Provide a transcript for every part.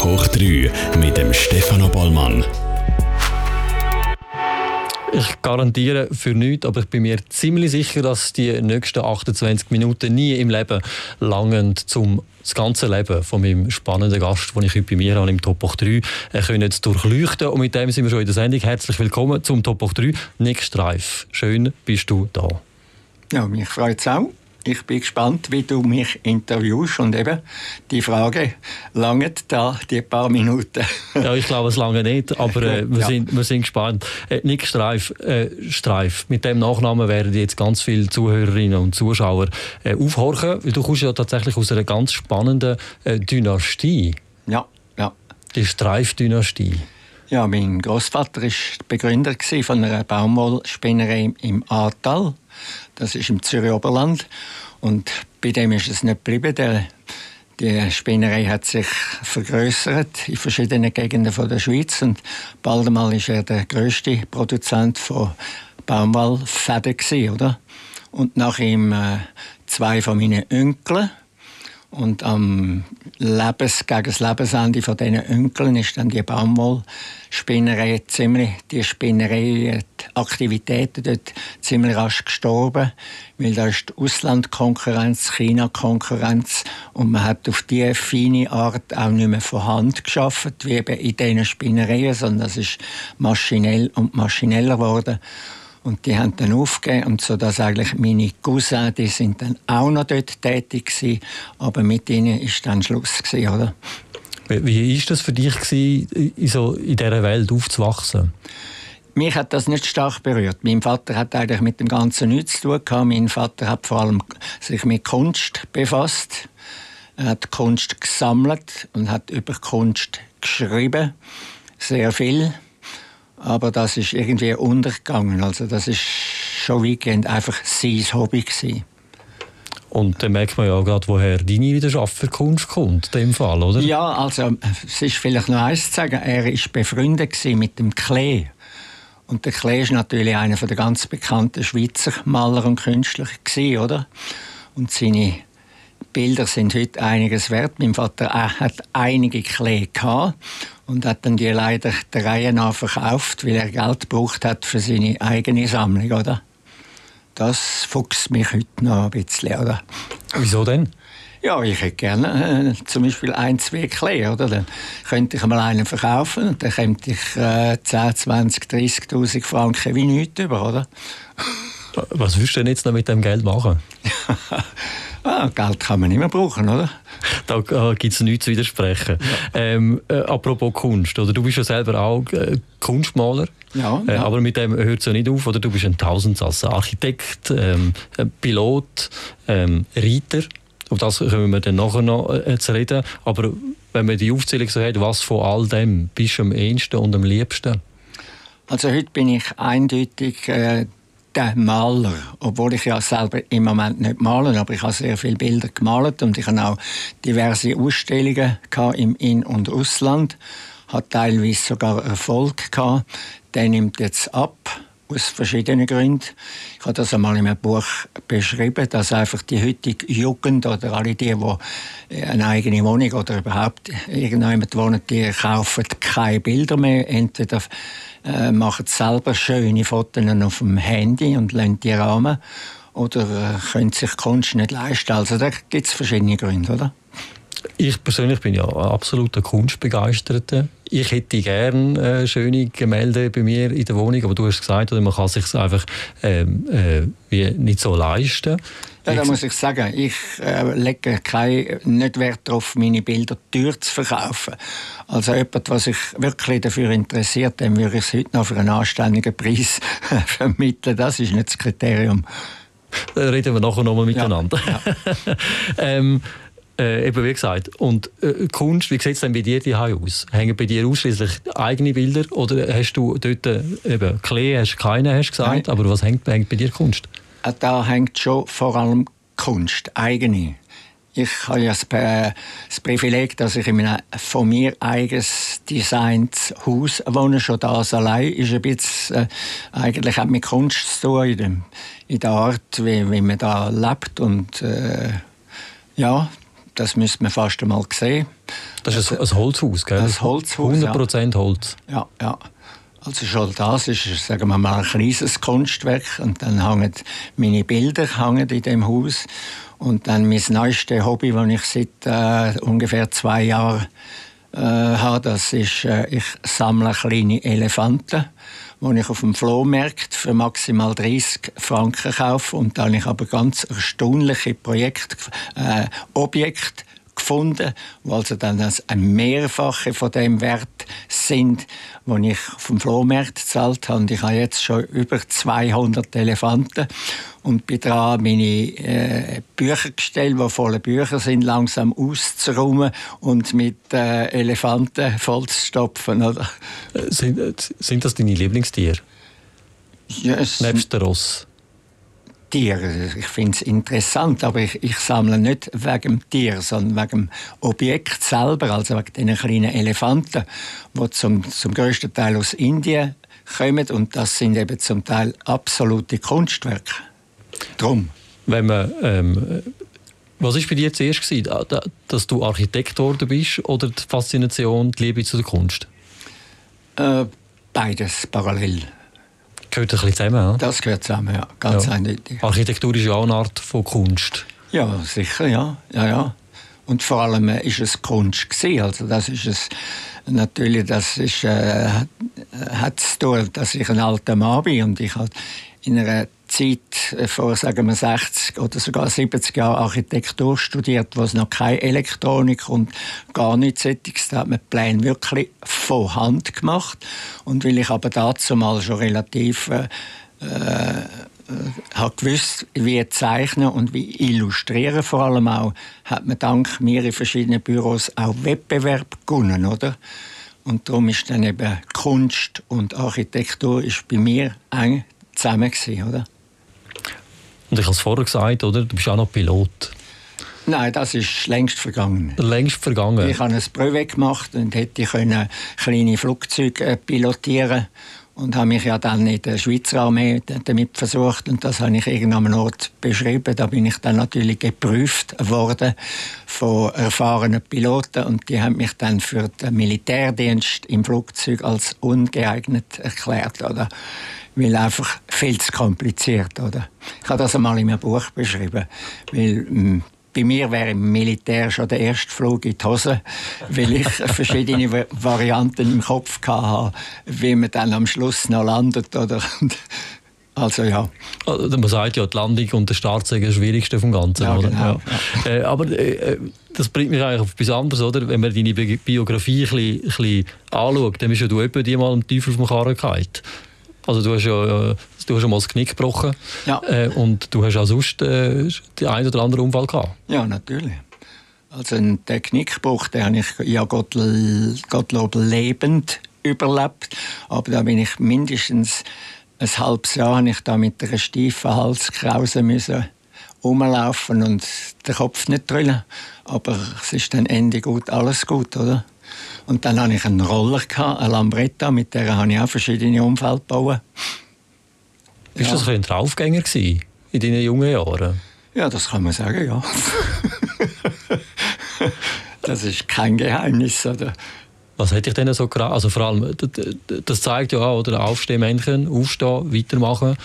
Top hoch 3 mit dem Stefano Bollmann. Ich garantiere für nichts, aber ich bin mir ziemlich sicher, dass die nächsten 28 Minuten nie im Leben langen zum das ganze Leben von meinem spannenden Gast, den ich heute bei mir habe, im Top 3 äh, können durchleuchten. Und mit dem sind wir schon in der Sendung. Herzlich willkommen zum Top 3. Nick Streif, schön bist du da. Ja, mich freut es auch. Ich bin gespannt, wie du mich interviewst und eben die Frage, lange da die paar Minuten? ja, ich glaube, es lange nicht, aber äh, wir, ja. sind, wir sind gespannt. Äh, Nick Streif, äh, Streif, mit dem Nachnamen werden jetzt ganz viele Zuhörerinnen und Zuschauer äh, aufhorchen, weil du kommst ja tatsächlich aus einer ganz spannenden äh, Dynastie. Ja, ja. Die Streif-Dynastie. Ja, mein Großvater war Begründer von einer Baumwollspinnerei im Ahrtal. Das ist im Zürich Oberland. Und bei dem ist es nicht geblieben. Der, die Spinnerei hat sich vergrößert in verschiedenen Gegenden von der Schweiz und bald einmal ist er der größte Produzent von Baumwollfäden oder? Und nach ihm äh, zwei von meinen Onkeln und am Lebens, gegen das Lebensende von diesen Onkeln ist dann die Baumwollspinnerei ziemlich, die Spinnerei, die Aktivitäten dort ziemlich rasch gestorben, weil da ist die Auslandkonkurrenz, China-Konkurrenz und man hat auf diese feine Art auch nicht mehr von Hand geschafft, wie eben in diesen Spinnereien, sondern es ist maschinell und maschineller geworden. Und die haben dann aufgegeben und so dass eigentlich meine Cousins, die sind dann auch noch dort tätig gewesen, aber mit ihnen ist dann Schluss gewesen, oder? Wie ist das für dich gewesen, in, so in dieser Welt aufzuwachsen? Mich hat das nicht stark berührt. Mein Vater hat eigentlich mit dem Ganzen nichts zu tun gehabt. Mein Vater hat vor allem sich mit Kunst befasst. Er hat Kunst gesammelt und hat über Kunst geschrieben. Sehr viel aber das ist irgendwie untergegangen. Also das ist schon weitgehend einfach sein Hobby gewesen. Und dann merkt man ja gerade, woher deine Leidenschaft für Kunst kommt, in dem Fall, oder? Ja, also es ist vielleicht noch eins zu sagen, er war befreundet mit dem Klee. Und der Klee ist natürlich einer der ganz bekannten Schweizer Maler und Künstler gewesen, oder? Und seine Bilder sind heute einiges wert. Mein Vater hat einige Klee gehabt und hat dann die leider der Reihe nach verkauft, weil er Geld gebraucht hat für seine eigene Sammlung, oder? Das fuchst mich heute noch ein bisschen, oder? Wieso denn? Ja, ich hätte gerne äh, zum Beispiel ein, zwei Klee, oder? Dann könnte ich mal einen verkaufen und dann könnte ich äh, 10, 20, 30'000 Franken wie nichts über, oder? Was würdest du denn jetzt noch mit dem Geld machen? ah, Geld kann man immer brauchen, oder? da äh, gibt es nichts zu widersprechen. Ja. Ähm, äh, apropos Kunst, oder? du bist ja selber auch äh, Kunstmaler. Ja, äh, ja. aber mit dem hört es ja nicht auf. Oder? Du bist ein Tausendsasser. Architekt, ähm, Pilot, ähm, Reiter. Auf das können wir dann nachher noch äh, zu reden. Aber wenn man die Aufzählung so hat, was von all dem bist du am ehesten und am liebsten? Also heute bin ich eindeutig der Maler, obwohl ich ja selber im Moment nicht male, aber ich habe sehr viele Bilder gemalt und ich habe auch diverse Ausstellungen im In- und Ausland, hat teilweise sogar Erfolg gehabt. Der nimmt jetzt ab aus verschiedenen Gründen. Ich habe das einmal in einem Buch beschrieben, dass einfach die heutige Jugend oder alle die, die eine eigene Wohnung oder überhaupt irgendjemand wohnen, die kaufen keine Bilder mehr. Entweder äh, machen selber schöne Fotos auf dem Handy und lassen die Rahmen oder äh, können sich Kunst nicht leisten. Also da gibt es verschiedene Gründe, oder? Ich persönlich bin ja absoluter Kunstbegeisterter. Ich hätte gerne äh, schöne Gemälde bei mir in der Wohnung, aber du hast gesagt, man kann es sich einfach ähm, äh, nicht so leisten. Ja, da muss ich sagen, ich äh, lege kein, nicht Wert darauf, meine Bilder teuer zu verkaufen. Also jemand, was sich wirklich dafür interessiert, dem würde ich es heute noch für einen anständigen Preis vermitteln. Das ist nicht das Kriterium. Da reden wir nachher nochmal miteinander. Ja, ja. ähm, äh, eben wie gesagt, und äh, Kunst, wie sieht es denn bei dir die aus? Hängen bei dir ausschließlich eigene Bilder oder hast du dort äh, eben Klee, hast keine, hast gesagt, Nein. aber was hängt, hängt bei dir Kunst? Äh, da hängt schon vor allem Kunst, eigene. Ich habe ja das, Privileg, dass ich in einem von mir eigenes designtes Haus wohne. Schon das allein ist ein bisschen, äh, eigentlich hat mit Kunst zu tun, in, der Art, wie, wie man da lebt. Und äh, ja, das müsste man fast einmal sehen. Das ist ein, ein Holzhaus, gell? Ein Holzhaus, 100% Holz. Ja, ja. Also schon das ist, sagen wir mal, ein kleines Kunstwerk und dann hängen meine Bilder hängen in dem Haus und dann mein neuestes Hobby, das ich seit äh, ungefähr zwei Jahren äh, habe, das ist, äh, ich sammle kleine Elefanten, die ich auf dem Flohmarkt für maximal 30 Franken kaufe. Und dann habe ich aber ganz erstaunliche Projekte, äh, Objekte gefunden, die also dann ein Mehrfache von dem Wert sind, den ich vom Flohmarkt gezahlt habe. Und ich habe jetzt schon über 200 Elefanten und bin dran, meine äh, Büchergestelle, die voller Bücher sind, langsam auszuräumen und mit äh, Elefanten vollzustopfen. Oder? Sind, sind das deine Lieblingstiere? Ja, Nebst der Ross? Tier. Ich finde es interessant, aber ich, ich, sammle nicht wegen dem Tier, sondern wegen dem Objekt selber, also wegen diesen kleinen Elefanten, die zum, zum größten Teil aus Indien kommen und das sind eben zum Teil absolute Kunstwerke. Drum. Wenn man, ähm, was war bei dir zuerst, gewesen, dass du Architekt geworden bist oder die Faszination, die Liebe zu der Kunst? Äh, beides parallel. Gehört ein bisschen zusammen, ja? Das gehört zusammen, ja. Ganz ja. eindeutig. Architektur ist ja auch eine Art von Kunst. Ja, sicher, ja. ja, ja. Und vor allem äh, ist es Kunst gewesen. Also das ist es natürlich, das ist, äh, hat zu tun, dass ich ein alter Mann bin und ich halt in einer Zeit äh, vor sagen wir 60 oder sogar 70 Jahren Architektur studiert, wo es noch keine Elektronik und gar nichts Sättiges. Da hat man die Pläne wirklich von Hand gemacht. Und weil ich aber dazu mal schon relativ äh, äh, habe gewusst, wie zeichnen und wie illustrieren vor allem auch, hat man dank mir in verschiedenen Büros auch Wettbewerb gewonnen, oder? Und darum ist dann eben Kunst und Architektur ist bei mir eng zusammen gewesen, oder? Und ich habe es vorher gesagt, oder? Du bist auch noch Pilot. Nein, das ist längst vergangen. Längst vergangen? Ich habe ein Brevet gemacht und hätte können kleine Flugzeuge äh, pilotieren und habe mich ja dann in der Schweizer Armee damit versucht und das habe ich irgendwann am Ort beschrieben. Da bin ich dann natürlich geprüft worden von erfahrenen Piloten und die haben mich dann für den Militärdienst im Flugzeug als ungeeignet erklärt, oder? weil einfach viel zu kompliziert, oder? Ich habe das einmal in meinem Buch beschrieben, weil hm, bei mir wäre im Militär schon der erste Flug in die Hose, weil ich verschiedene Varianten im Kopf hatte, wie man dann am Schluss noch landet. Oder? Also ja. Also, man sagt ja, die Landung und der Start sind das Schwierigste vom Ganzen. Ja, oder? Genau, ja. Äh, aber äh, das bringt mich eigentlich auf etwas anderes, oder? Wenn man deine Biografie ein bisschen, ein bisschen anschaut, dann bist ja du etwa die mal im Teufel auf dem Karren gehalten. Also du hast ja du hast schon mal das Knick gebrochen ja. Äh, und du hast auch sonst äh, den einen oder anderen Unfall gehabt. Ja, natürlich. Also den Knickbruch, den habe ich ja Gott, Gottlob lebend überlebt, aber da bin ich mindestens ein halbes Jahr habe ich da mit einer steifen Halskrause müssen rumlaufen und den Kopf nicht drüllen. Aber es ist dann Ende gut, alles gut, oder? Und dann hatte ich einen Roller, eine Lambretta, mit der habe ich auch verschiedene Unfälle gebaut. Bist ja. du ein Draufgänger in deinen jungen Jahren? Ja, das kann man sagen, ja. das ist kein Geheimnis, oder? Was hätte ich denn so gerade? Also vor allem, das zeigt ja auch, oder aufstehen Männchen, aufstehen, weitermachen.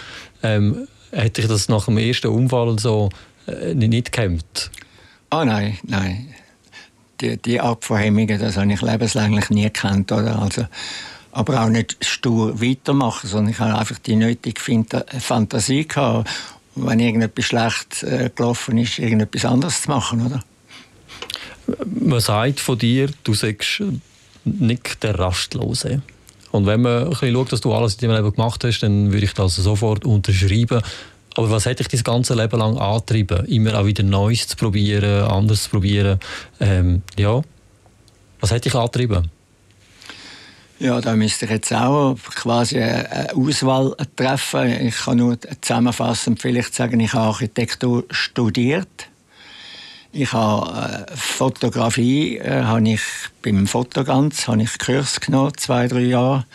Ähm, hätte ich das nach dem ersten Unfall so äh, nicht gekämpft? Ah oh, nein, nein die, die Art von Hemmungen, das habe ich lebenslänglich nie gekannt. Oder? Also, aber auch nicht stur weitermachen, sondern ich habe einfach die nötige Fantasie gehabt, wenn irgendetwas schlecht äh, gelaufen ist, irgendetwas anderes zu machen, oder? Man sagt von dir, du sagst nicht der Rastlose. Und wenn man ein bisschen schaut, dass du alles in deinem Leben gemacht hast, dann würde ich das sofort unterschreiben. Aber was hat dich das ganze Leben lang angetrieben? Immer auch wieder Neues zu probieren, anders zu probieren. Ähm, ja. Was hat dich angetrieben? Ja, da müsste ich jetzt auch quasi eine Auswahl treffen. Ich kann nur zusammenfassend vielleicht sagen, ich habe Architektur studiert. Ich habe äh, Fotografie, äh, habe ich beim Fotogans, habe ich Kurs genommen, zwei, drei Jahre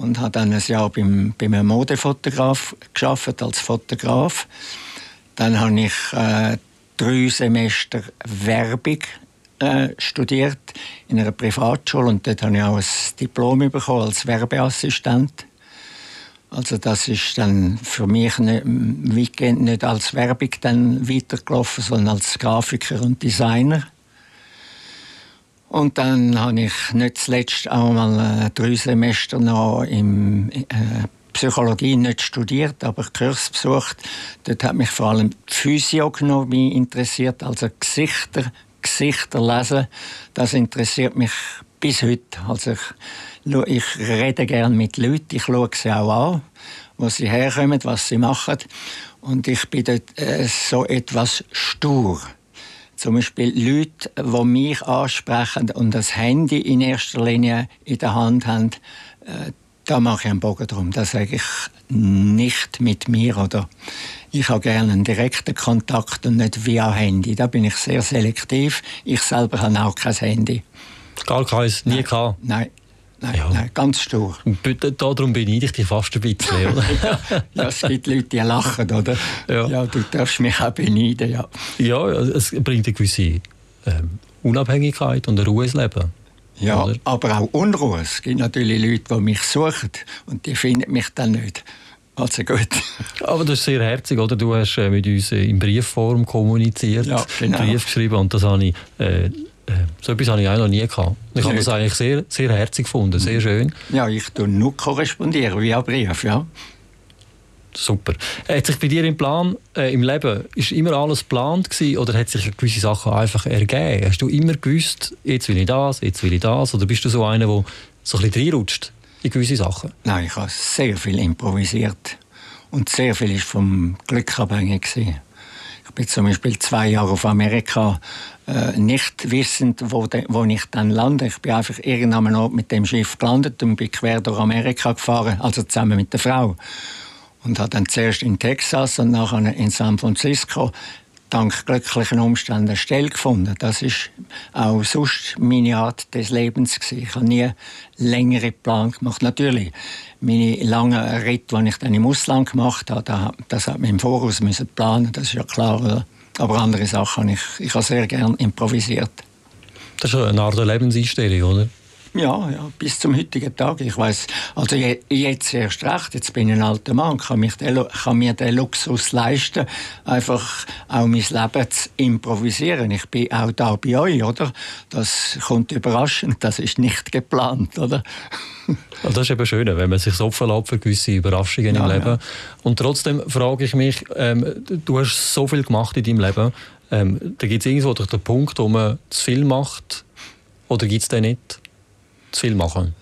und habe dann ein Jahr beim, bei einem Modefotograf geschafft als Fotograf. Dann habe ich äh, drei Semester Werbung äh, studiert in einer Privatschule und dort habe ich auch ein Diplom bekommen als Werbeassistent. Also das ist dann für mich nicht, weitgehend nicht als Werbung dann weitergelaufen, sondern als Grafiker und Designer. Und dann habe ich nicht zuletzt auch mal äh, drei Semester noch im äh, Psychologie nicht studiert, aber Kurs besucht. Dort hat mich vor allem Physiognomie interessiert, also Gesichter, Gesichter lesen. Das interessiert mich bis heute. Also ich, ich rede gerne mit Leuten, ich schaue sie auch an, wo sie herkommen, was sie machen. Und ich bin dort äh, so etwas stur. Zum Beispiel Leute, die mich ansprechen und das Handy in erster Linie in der Hand haben, äh, da mache ich einen Bogen drum. Das sage ich nicht mit mir oder ich habe gerne einen direkten Kontakt und nicht via Handy. Da bin ich sehr selektiv. Ich selber habe auch kein Handy. Gar keins, nie gehabt? Nein. Nein, ja. nein, ganz stur. Darum beneide ich dich fast ein bisschen. Oder? ja, es gibt Leute, die lachen, oder? Ja. ja, du darfst mich auch beneiden, ja. Ja, es bringt eine gewisse ähm, Unabhängigkeit und eine Ruhe ins Leben. Ja, oder? aber auch Unruhe. Es gibt natürlich Leute, die mich suchen und die finden mich dann nicht. Also gut. Aber das ist sehr herzig, oder? Du hast äh, mit uns äh, in Briefform kommuniziert, ja, genau. Brief geschrieben und das habe ich... Äh, so etwas habe ich auch noch nie gehabt. Ich habe das eigentlich sehr, sehr herzig gefunden, sehr mhm. schön. Ja, ich tue nur korrespondieren via Brief, ja. Super. Hat sich bei dir im Plan, äh, im Leben, ist immer alles geplant gewesen, oder hat sich gewisse Sachen einfach ergeben? Hast du immer gewusst, jetzt will ich das, jetzt will ich das, oder bist du so einer, der so ein bisschen reinrutscht in gewisse Sachen? Nein, ich habe sehr viel improvisiert und sehr viel ist vom Glück abhängig gewesen. Ich bin zum Beispiel zwei Jahre auf Amerika äh, nicht wissend, wo, de, wo ich dann lande. Ich bin einfach irgendwann Ort mit dem Schiff gelandet und bin quer durch Amerika gefahren, also zusammen mit der Frau. Und habe dann zuerst in Texas und nachher in San Francisco dank glücklichen Umständen eine Stelle gefunden. Das ist auch sonst meine Art des Lebens gewesen. Ich habe nie längere Plan gemacht. Natürlich, meine langen Ritte, die ich dann im Ausland gemacht habe, das hat man im Voraus müssen planen. Das ist ja klar. Aber andere Sachen, ich, ich habe sehr gerne improvisiert. Das ist eine Art Lebenseinstellung, oder? Ja, ja, bis zum heutigen Tag. Ich weiß, also jetzt erst recht. Jetzt bin ich ein alter Mann, kann, mich den, kann mir den Luxus leisten, einfach auch mein Leben zu improvisieren. Ich bin auch da bei euch, oder? Das kommt überraschend. Das ist nicht geplant, oder? das ist eben schön, wenn man sich so lässt für gewisse Überraschungen ja, im Leben. Ja. Und trotzdem frage ich mich, ähm, du hast so viel gemacht in deinem Leben. Ähm, da gibt es irgendwo den Punkt, wo man zu viel macht, oder gibt es den nicht? Zu viel machen?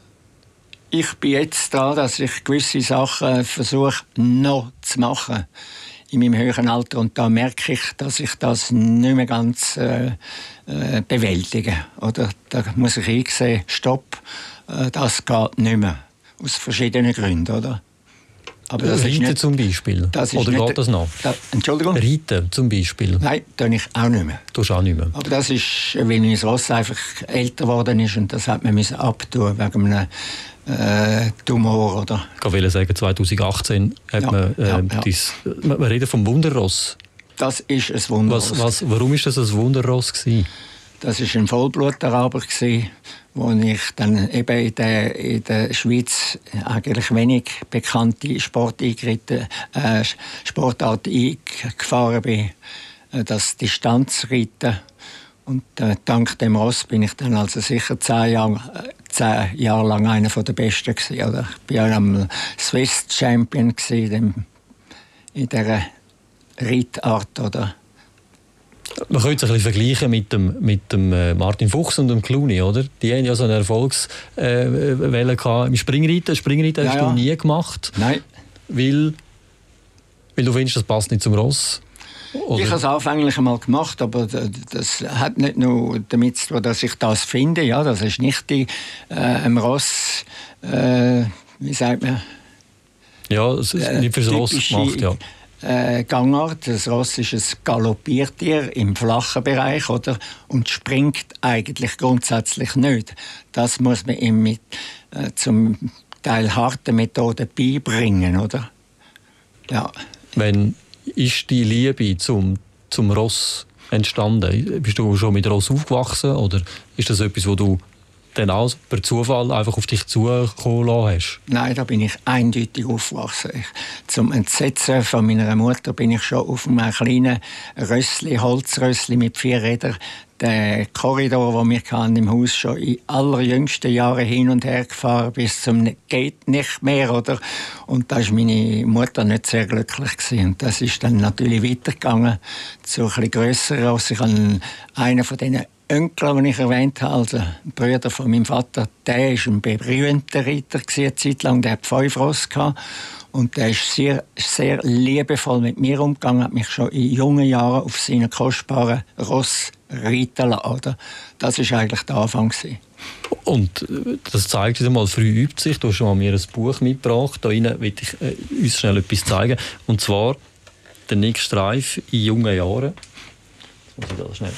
Ich bin jetzt da, dass ich gewisse Sachen versuche noch zu machen in meinem höheren Alter und da merke ich, dass ich das nicht mehr ganz äh, äh, bewältige. Oder da muss ich einsehen, stopp, äh, das geht nicht mehr. Aus verschiedenen Gründen, oder? Aber das Reiten nicht, zum Beispiel? Das Oder nicht, geht das noch? Da, Entschuldigung? Reiten zum Beispiel? Nein, tue ich auch nicht mehr. Tust auch nicht mehr? Aber das ist, weil mein Ross einfach älter geworden ist und das hat man müssen abtun wegen einem äh, Tumor. Oder? Ich will sagen, 2018 hat ja, man, äh, ja, ja. Dies, man redet vom Wunderross. Das ist ein Wunderross. Was, was, warum ist das ein Wunderross gewesen? Das war ein Vollblutaraber, wo ich dann eben in der, in der Schweiz eigentlich wenig bekannte Sporteingritten, äh, Sportart eingefahren bin. Äh, das Distanzreiten. Und äh, dank dem Ross bin ich dann also sicher zehn Jahre, äh, zehn Jahre lang einer der Besten gewesen. Oder ich war am Swiss Champion gewesen, in dieser Reitart. Oder man könnte es ein bisschen vergleichen mit dem, mit dem äh, Martin Fuchs und dem Clooney, oder? Die haben ja so eine Erfolgswelle äh, im Springreiten. Springreiten ja, hast du nie gemacht. Nein. Weil, weil du findest, das passt nicht zum Ross? Oder? Ich habe es anfänglich einmal gemacht, aber das hat nicht nur damit zu tun, dass ich das finde. Ja, das ist nicht die, äh, im Ross, äh, wie sagt man? Ja, es ist nicht fürs Ross gemacht, ja äh, Gangart. Das Ross ist ein Galoppiertier im flachen Bereich oder? und springt eigentlich grundsätzlich nicht. Das muss man ihm mit äh, zum Teil harten Methoden beibringen. Oder? Ja. Wenn ist die Liebe zum, zum Ross entstanden? Bist du schon mit Ross aufgewachsen oder ist das etwas, wo du dann auch per Zufall einfach auf dich zukommen lassen hast? Nein, da bin ich eindeutig aufgewachsen. Zum Entsetzen von meiner Mutter bin ich schon auf einem kleinen Rössli, Holzrössli mit vier Rädern den Korridor, den wir im Haus schon in allerjüngsten Jahren hin und her gefahren bis zum geht nicht mehr, oder? Und da ist meine Mutter nicht sehr glücklich gewesen. Und das ist dann natürlich weitergegangen zu bisschen grösseren. Also ich habe einen von diesen Onkel, den ich erwähnt habe, also ein Bruder von meinem Vater, der war ein berühmter Reiter, eine Zeit lang, der hat fünf Ross gehabt. Und der ist sehr, sehr liebevoll mit mir umgegangen, hat mich schon in jungen Jahren auf seinen kostbaren Ross reiten lassen. Das war eigentlich der Anfang. Und äh, das zeigt uns mal, früh übt sich. Du hast schon mir ein Buch mitgebracht. Da will ich äh, uns schnell etwas zeigen. Und zwar der Nick Streif in jungen Jahren. Muss ich da schnell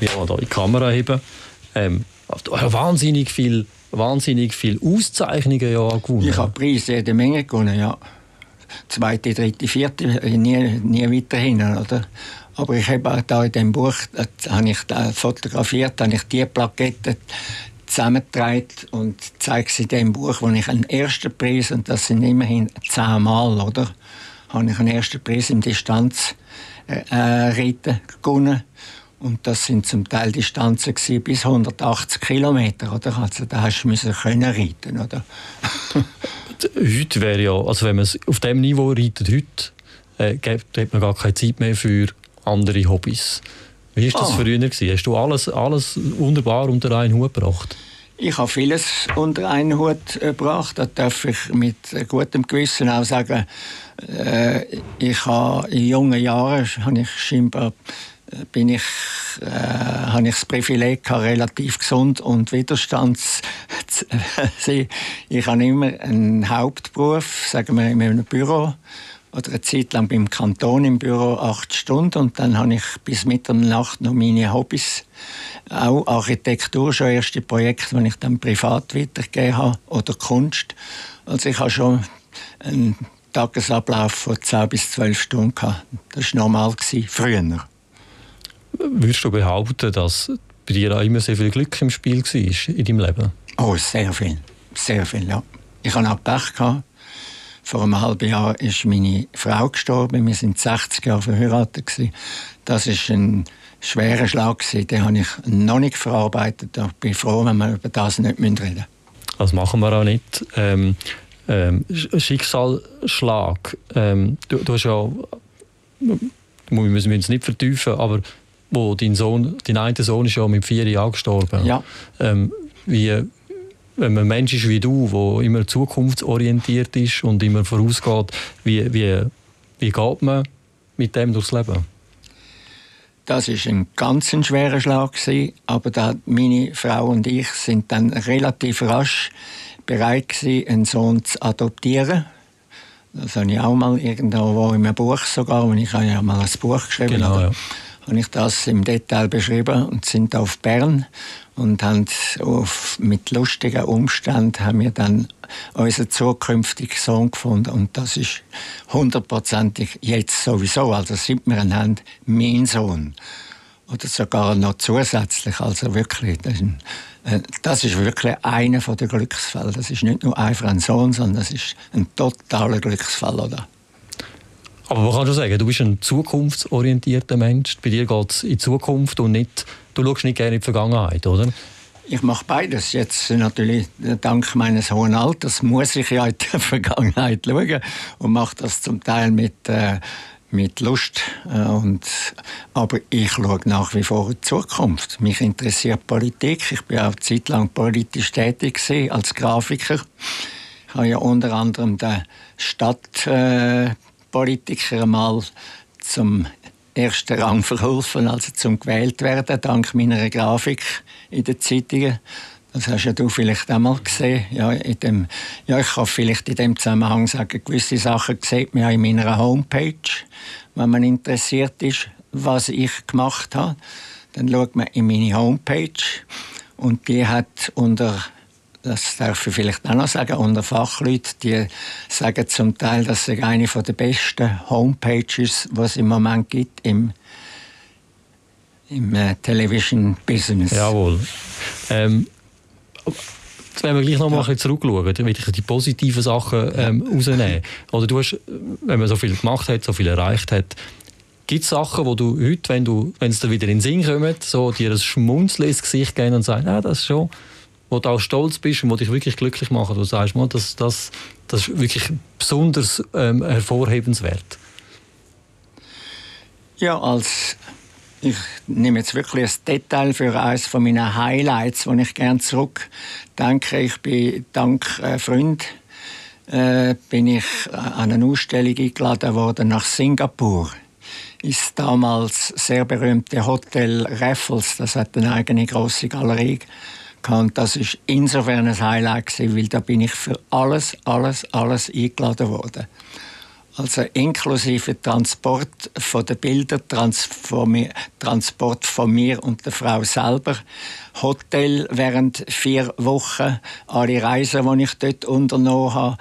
ja, da in die Kamera heben. Ähm, wahnsinnig viel wahnsinnig viele Auszeichnungen ja gewonnen. Ich habe Preise jede Menge gewonnen, ja. Zweite, dritte, vierte, nie, nie weiterhin, oder? Aber ich habe da in dem Buch, habe ich fotografiert, habe ich die Plakette zusammengetragen und zeige sie in dem Buch, wo ich einen ersten Preis, und das sind immerhin zehnmal, oder? Habe ich einen ersten Preis im Distanzreiten äh, gewonnen. Und das sind zum Teil Distanzen bis 180 Kilometer, oder? Also da hast du müssen können reiten, oder? heute wäre ja, also wenn man auf dem Niveau reitet heute, äh, hat man gar keine Zeit mehr für andere Hobbys. Wie war das oh. früher? Gewesen? Hast du alles, alles wunderbar unter einen Hut gebracht? Ich habe vieles unter einen Hut gebracht. Da darf ich mit gutem Gewissen auch sagen, äh, ich habe in jungen Jahren habe ich scheinbar bin ich, äh, habe ich das Privileg gehabt, relativ gesund und widerstands Ich habe immer einen Hauptberuf, sagen wir in einem Büro oder eine Zeit lang beim Kanton im Büro acht Stunden und dann habe ich bis Mitternacht noch meine Hobbys, auch Architektur, schon erste Projekte, die ich dann privat weitergegeben habe oder Kunst. Also ich habe schon einen Tagesablauf von 10 bis 12 Stunden gehabt. Das war normal früher. Würdest du behaupten, dass bei dir auch immer sehr viel Glück im Spiel war in deinem Leben? Oh, sehr viel. Sehr viel, ja. Ich hatte auch Pech. Gehabt. Vor einem halben Jahr ist meine Frau gestorben. Wir sind 60 Jahre verheiratet. Das war ein schwerer Schlag. Den habe ich noch nicht verarbeitet. Ich bin froh, wenn wir über das nicht reden müssen. Das machen wir auch nicht. Ähm, ähm, Schicksalsschlag. Ähm, du, du hast ja wir müssen uns nicht vertiefen, aber wo dein Sohn, dein eine Sohn ist ja mit vier Jahren gestorben. Ja. Ähm, wie, wenn man ein Mensch ist wie du, der immer zukunftsorientiert ist und immer vorausgeht, wie, wie, wie geht man mit dem durchs Leben? Das ist ein ganz schwerer Schlag gewesen, aber da meine Frau und ich sind dann relativ rasch bereit gewesen, einen Sohn zu adoptieren. Das habe ich auch mal irgendwo in einem Buch sogar, und ich habe ja mal ein Buch geschrieben. Genau, ja habe ich das im Detail beschrieben und sind auf Bern und haben auf, mit lustigen Umständen haben wir dann unseren zukünftigen Sohn gefunden und das ist hundertprozentig jetzt sowieso, also seit wir ihn haben, mein Sohn oder sogar noch zusätzlich, also wirklich, das ist, äh, das ist wirklich einer der Glücksfälle. Das ist nicht nur einfach ein Sohn, sondern das ist ein totaler Glücksfall, oder? Aber man kann schon sagen, du bist ein zukunftsorientierter Mensch. Bei dir geht es in die Zukunft und nicht, du schaust nicht gerne in die Vergangenheit, oder? Ich mache beides. Jetzt natürlich dank meines hohen Alters muss ich ja in die Vergangenheit schauen und mache das zum Teil mit, äh, mit Lust. Äh, und, aber ich schaue nach wie vor in die Zukunft. Mich interessiert Politik. Ich bin auch zeitlang politisch tätig als Grafiker. Ich habe ja unter anderem den Stadt äh, Politiker mal zum ersten Rang verholfen, also zum gewählt werden, dank meiner Grafik in den Zeitungen. Das hast ja du vielleicht auch mal gesehen. Ja, in dem, ja, ich kann vielleicht in dem Zusammenhang sagen, gewisse Sachen sieht man ja in meiner Homepage. Wenn man interessiert ist, was ich gemacht habe, dann schaut man in meine Homepage und die hat unter das darf ich vielleicht auch noch sagen, unter Fachleuten, die sagen zum Teil, dass es eine der besten Homepages, die es im Moment gibt im, im äh, Television-Business. Jawohl. Ähm, Jetzt wenn wir gleich noch mal ja. ein zurückschauen, dann will ich die positiven Sachen ähm, rausnehmen. Oder du hast, wenn man so viel gemacht hat, so viel erreicht hat, gibt es Sachen, wo du heute, wenn, du, wenn es dir wieder in den Sinn kommt, so dir ein Schmunzeln ins Gesicht gehen und sagen, ah, das ist schon, wo du auch stolz bist und wo dich wirklich glücklich macht, wo du sagst, man, das, das, das ist wirklich besonders ähm, hervorhebenswert? Ja, als ich nehme jetzt wirklich ein Detail für eines von meinen Highlights, wo ich gerne zurück denke. Ich bin dank äh, Freund äh, bin ich an eine Ausstellung eingeladen worden nach Singapur. Ist damals sehr berühmte Hotel Raffles. Das hat eine eigene große Galerie gehabt. Das ist insofern ein Highlight weil da bin ich für alles, alles, alles eingeladen worden also inklusive Transport von den Bildern, Transport von mir und der Frau selber, Hotel während vier Wochen, alle Reisen, die ich dort unternommen habe,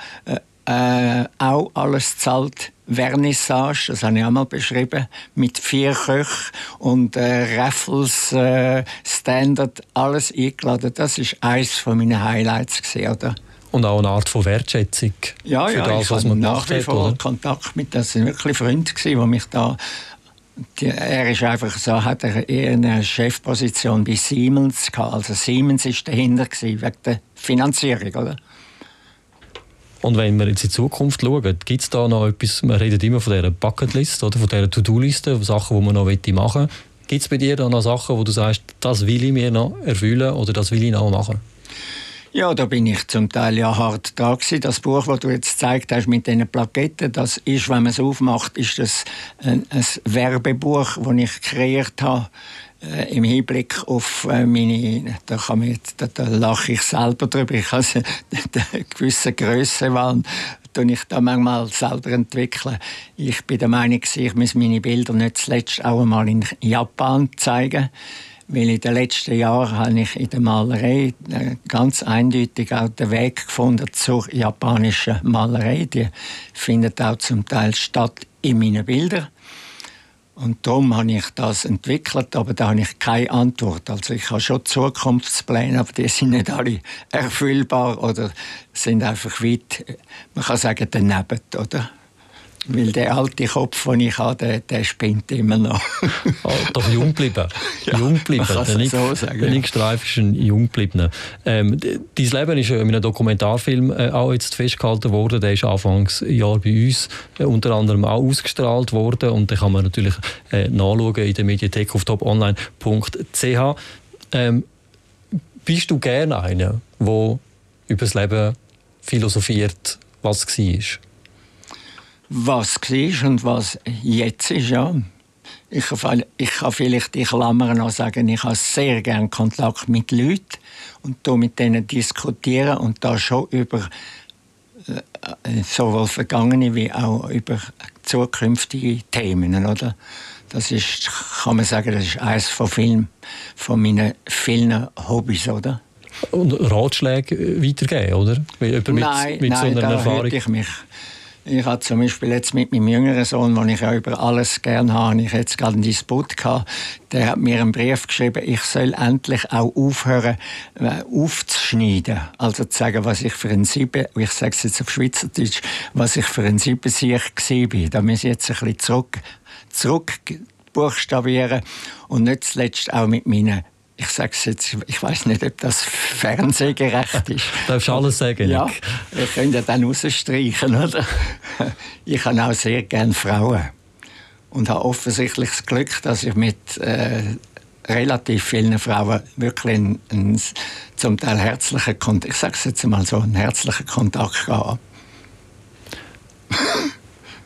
äh, auch alles zahlt. Vernissage, das habe ich auch mal beschrieben, mit vier Köchen und äh, Raffles, äh, Standard, alles eingeladen. Das ist eines meiner Highlights gewesen, oder? Und auch eine Art von Wertschätzung ja, für ja, das, was man nach wie vor hat, Kontakt mit, das sind wirklich Freunde gewesen, die mich da die, er ist einfach so, hat er eher eine Chefposition bei Siemens gehabt. Also Siemens ist dahinter gewesen, wegen der Finanzierung, oder? Und wenn wir jetzt in die Zukunft schauen, gibt es da noch etwas, wir reden immer von dieser Bucketlist oder von dieser To-Do-Liste, Sachen, die man noch machen möchte. Gibt es bei dir da noch Sachen, wo du sagst, das will ich mir noch erfüllen oder das will ich noch machen? Ja, da bin ich zum Teil ja hart da gewesen. Das Buch, das du jetzt gezeigt hast mit diesen Plaketten, das ist, wenn man es aufmacht, ist das ein, ein Werbebuch, das ich kreiert habe äh, im Hinblick auf äh, meine, da, kann jetzt, da, da lache ich selber drüber, ich habe eine gewisse Größe, weil ich da manchmal selber entwickeln. Ich bin der Meinung, ich muss meine Bilder nicht zuletzt auch einmal in Japan zeigen weil in den letzten Jahren habe ich in der Malerei äh, ganz eindeutig auch den Weg gefunden zur japanischen Malerei. Die findet auch zum Teil statt in meinen Bildern. Und darum habe ich das entwickelt, aber da habe ich keine Antwort. Also ich habe schon Zukunftspläne, aber die sind nicht alle erfüllbar oder sind einfach weit, man kann sagen, daneben, oder? Weil der alte Kopf, den ich habe, der, der spinnt immer noch. oh, doch jung bleiben. ja, jung bleiben. Der Nick, so sagen, der Nick Streif ist ein jung gebliebener. Ähm, dein Leben ist in einem Dokumentarfilm äh, auch jetzt festgehalten worden. Der ist Anfangsjahr bei uns äh, unter anderem auch ausgestrahlt worden. Und den kann man natürlich äh, nachschauen in der Mediathek auf toponline.ch. Ähm, bist du gerne einer, der über das Leben philosophiert, was war? Was war und was jetzt ist. Ja. Ich, kann, ich kann vielleicht die Klammern noch sagen, ich habe sehr gerne Kontakt mit Leuten und mit denen diskutieren und da schon über äh, sowohl vergangene wie auch über zukünftige Themen, oder? Das ist, kann man sagen, das ist eines von vielen, von meinen vielen Hobbys, oder? Und Ratschläge weitergeben, oder? Mit, nein, mit nein, so einer da Erfahrung. ich mich ich habe zum Beispiel jetzt mit meinem jüngeren Sohn, den ich ja über alles gerne habe, ich jetzt gerade einen Disput gehabt, der hat mir einen Brief geschrieben, ich soll endlich auch aufhören, äh, aufzuschneiden. Also zu sagen, was ich für ein Sieben, ich sage es jetzt auf Schweizerdeutsch, was ich für ein Siebensieg war. Da muss ich jetzt ein bisschen zurück, zurück buchstabieren und nicht zuletzt auch mit meinen ich sage es jetzt, ich weiß nicht, ob das fernsehgerecht ist. Du darfst alles sagen. Ja, wir können ja dann rausstreichen, oder? Ich habe auch sehr gerne Frauen und habe offensichtlich das Glück, dass ich mit äh, relativ vielen Frauen wirklich einen, einen zum Teil herzlichen Kontakt, ich sage es jetzt mal so, einen herzlichen Kontakt habe.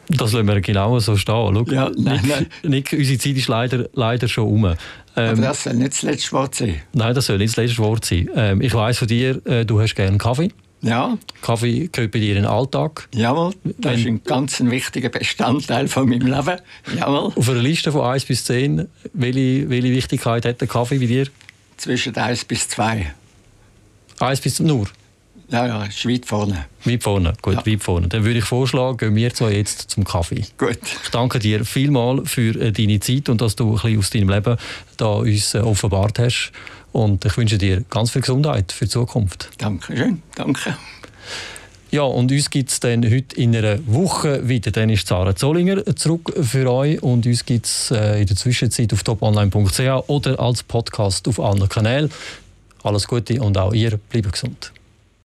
Das lassen wir genau so stehen. Schau, ja, nein, Nick, nein. Nick, unsere Zeit ist leider, leider schon um. Ähm, Aber das soll nicht das letzte Wort sein. Nein, das soll nicht das letzte Wort sein. Ähm, ich weiss von dir, äh, du hast gerne Kaffee. Ja. Kaffee gehört bei dir in den Alltag. Jawohl, das Wenn, ist ein ganz wichtiger Bestandteil von meinem Leben. Jawohl. Auf einer Liste von 1 bis 10, welche, welche Wichtigkeit hat der Kaffee bei dir? Zwischen 1 bis 2. 1 bis nur? Ja, ja, ist weit vorne. Weit vorne, gut, Ja. weit vorne. Dann würde ich vorschlagen, gehen wir zwei jetzt zum Kaffee. Gut. Ich danke dir vielmals für äh, deine Zeit und dass du ein bisschen aus deinem Leben da uns äh, offenbart hast. Und ich wünsche dir ganz viel Gesundheit für die Zukunft. Dankeschön. Danke. Ja, und uns gibt es dann heute in einer Woche wieder. Dann ist Sarah Zollinger zurück für euch und uns gibt es äh, in der Zwischenzeit auf toponline.ch oder als Podcast auf allen Kanälen. Alles Gute und auch ihr bleibt gesund.